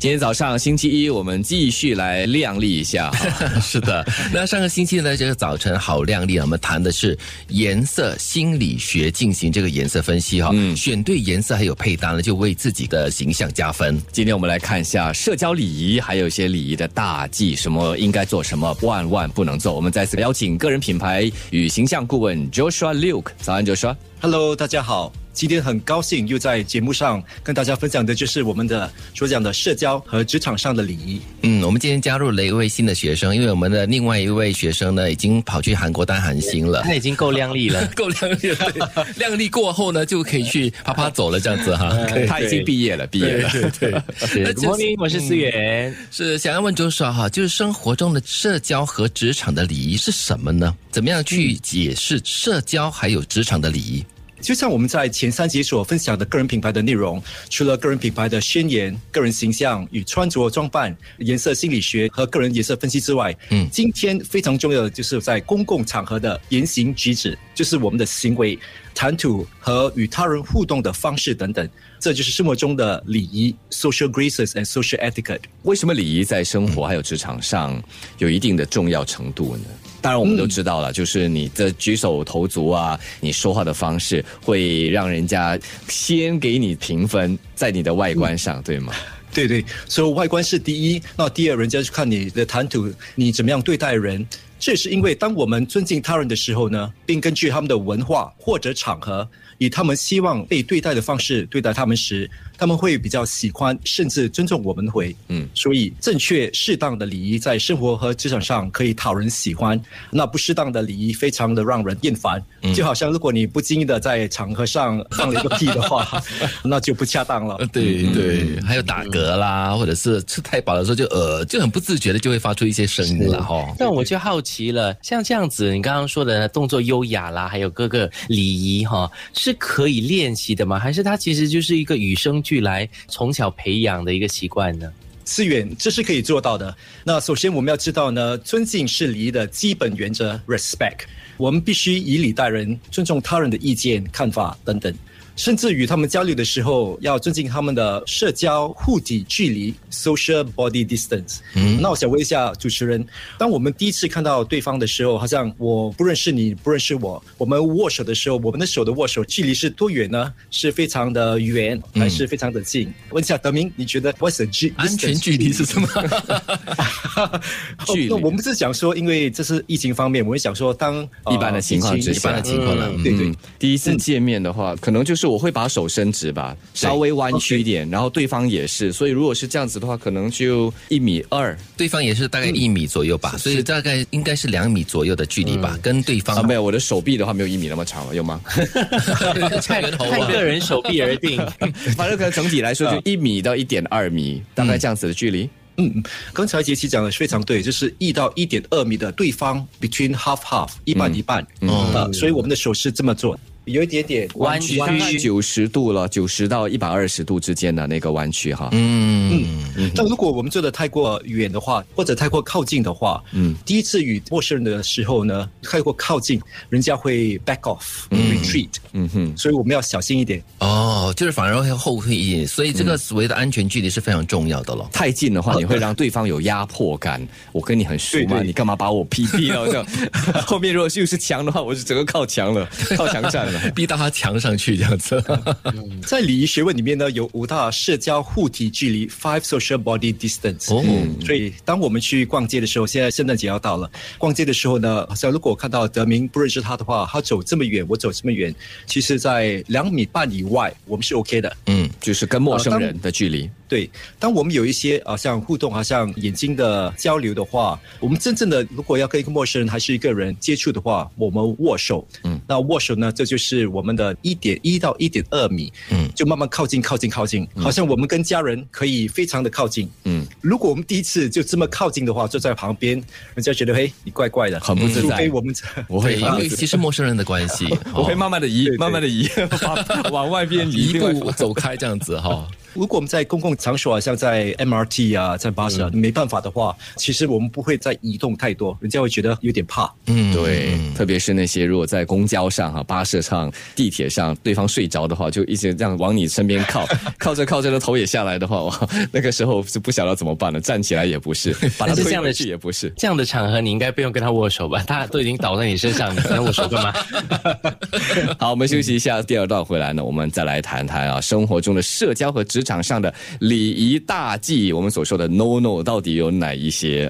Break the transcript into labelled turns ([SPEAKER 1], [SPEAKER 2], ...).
[SPEAKER 1] 今天早上星期一，我们继续来靓丽一下。
[SPEAKER 2] 是的，那上个星期呢，这个早晨好靓丽啊，我们谈的是颜色心理学，进行这个颜色分析哈。嗯，选对颜色还有配搭呢，就为自己的形象加分。
[SPEAKER 1] 今天我们来看一下社交礼仪，还有一些礼仪的大忌，什么应该做，什么万万不能做。我们再次邀请个人品牌与形象顾问 Joshua Luke，早安 Joshua。
[SPEAKER 3] Hello，大家好。今天很高兴又在节目上跟大家分享的就是我们的所讲的社交和职场上的礼仪。
[SPEAKER 2] 嗯，我们今天加入了一位新的学生，因为我们的另外一位学生呢已经跑去韩国当韩星了，
[SPEAKER 4] 他已经够靓丽了，
[SPEAKER 2] 够靓丽了。靓丽过后呢，就可以去啪啪走了，这样子哈。
[SPEAKER 1] 他已经毕业了，毕业了。
[SPEAKER 4] 对对。Good morning，我是思源。
[SPEAKER 2] 是想要问周少哈，就是生活中的社交和职场的礼仪是什么呢？怎么样去解释社交还有职场的礼仪？
[SPEAKER 3] 就像我们在前三集所分享的个人品牌的内容，除了个人品牌的宣言、个人形象与穿着装扮、颜色心理学和个人颜色分析之外，嗯，今天非常重要的就是在公共场合的言行举止，就是我们的行为、谈吐和与他人互动的方式等等。这就是生活中的礼仪 （social graces and social etiquette）。
[SPEAKER 1] 为什么礼仪在生活还有职场上有一定的重要程度呢？当然，我们都知道了，就是你的举手投足啊，你说话的方式，会让人家先给你评分，在你的外观上，对吗？
[SPEAKER 3] 对对，所以外观是第一，那第二，人家就看你的谈吐，你怎么样对待人。这是因为，当我们尊敬他人的时候呢，并根据他们的文化或者场合，以他们希望被对待的方式对待他们时。他们会比较喜欢，甚至尊重我们回，嗯，所以正确适当的礼仪在生活和职场上可以讨人喜欢。那不适当的礼仪非常的让人厌烦，就好像如果你不经意的在场合上放了一个屁的话，那就不恰当了。
[SPEAKER 2] 对对，还有打嗝啦，或者是吃太饱的时候就呃就很不自觉的就会发出一些声音了哈。
[SPEAKER 4] 那我就好奇了，像这样子，你刚刚说的动作优雅啦，还有各个礼仪哈，是可以练习的吗？还是它其实就是一个与生？俱来从小培养的一个习惯呢？
[SPEAKER 3] 思远，这是可以做到的。那首先我们要知道呢，尊敬是礼仪的基本原则，respect。我们必须以礼待人，尊重他人的意见、看法等等。甚至与他们交流的时候，要尊敬他们的社交护体距离 （social body distance）。嗯，那我想问一下主持人，当我们第一次看到对方的时候，好像我不认识你，不认识我，我们握手的时候，我们的手的握手距离是多远呢？是非常的远，还是非常的近？问一下德明，你觉得 what's the 距
[SPEAKER 2] 安全距离是什么？
[SPEAKER 3] 距离？我们是想说，因为这是疫情方面，我们想说，当
[SPEAKER 1] 一般的情况之
[SPEAKER 2] 下，一般的情况了，
[SPEAKER 3] 对对，
[SPEAKER 1] 第一次见面的话，可能就是。我会把手伸直吧，稍微弯曲一点，然后对方也是，所以如果是这样子的话，可能就一米二，
[SPEAKER 2] 对方也是大概一米左右吧，所以大概应该是两米左右的距离吧，跟对方
[SPEAKER 1] 没有我的手臂的话没有一米那么长了，有吗？
[SPEAKER 4] 看个人手臂而定，
[SPEAKER 1] 反正可能整体来说就 一米到一点二米，大概这样子的距离。
[SPEAKER 3] 嗯，刚才杰奇讲的非常对，就是一到一点二米的对方，between half half，一半一半，嗯，所以我们的手是这么做。有一点点弯曲，
[SPEAKER 1] 九十度了，九十到一百二十度之间的那个弯曲哈。嗯
[SPEAKER 3] 嗯。那如果我们做的太过远的话，或者太过靠近的话，嗯，第一次与陌生人的时候呢，太过靠近，人家会 back off，retreat。嗯哼。所以我们要小心一点。
[SPEAKER 2] 哦，就是反而会后退一点，所以这个所谓的安全距离是非常重要的了。
[SPEAKER 1] 太近的话，你会让对方有压迫感。我跟你很熟嘛，你干嘛把我逼逼到这样？后面如果又是墙的话，我就整个靠墙了，靠墙站了。
[SPEAKER 2] 逼到他墙上去这样子，
[SPEAKER 3] 在礼仪学问里面呢，有五大社交护体距离 （five social body distance）。哦，所以当我们去逛街的时候，现在圣诞节要到了，逛街的时候呢，好像如果看到德明不认识他的话，他走这么远，我走这么远，其实在两米半以外，我们是 OK 的。嗯，
[SPEAKER 1] 就是跟陌生人的距离。
[SPEAKER 3] 对，当我们有一些啊像互动，好像眼睛的交流的话，我们真正的如果要跟一个陌生人还是一个人接触的话，我们握手。嗯，那握手呢，这就是我们的一点一到一点二米。嗯，就慢慢靠近，靠近，靠近，好像我们跟家人可以非常的靠近。嗯，如果我们第一次就这么靠近的话，坐在旁边，人家觉得嘿，你怪怪的，
[SPEAKER 1] 很不自在。
[SPEAKER 3] 我们
[SPEAKER 2] 我会因为其实陌生人的关系，
[SPEAKER 1] 我 会慢慢的移，慢慢的移，往外边移
[SPEAKER 2] 一步走开这样子哈。
[SPEAKER 3] 如果我们在公共场所啊，像在 MRT 啊，在巴士啊，没办法的话，其实我们不会再移动太多，人家会觉得有点怕。
[SPEAKER 2] 嗯，
[SPEAKER 1] 对，特别是那些如果在公交上哈、巴士上、地铁上，对方睡着的话，就一直这样往你身边靠，靠着靠着的头也下来的话，哇，那个时候是不晓得怎么办了，站起来也不是，把他
[SPEAKER 4] 但是这样的
[SPEAKER 1] 推回去也不是。
[SPEAKER 4] 这样的场合，你应该不用跟他握手吧？他都已经倒在你身上，你跟他握手干嘛？
[SPEAKER 1] 好，我们休息一下，第二段回来呢，我们再来谈谈啊，生活中的社交和职场上的礼仪大忌，我们所说的 no no 到底有哪一些？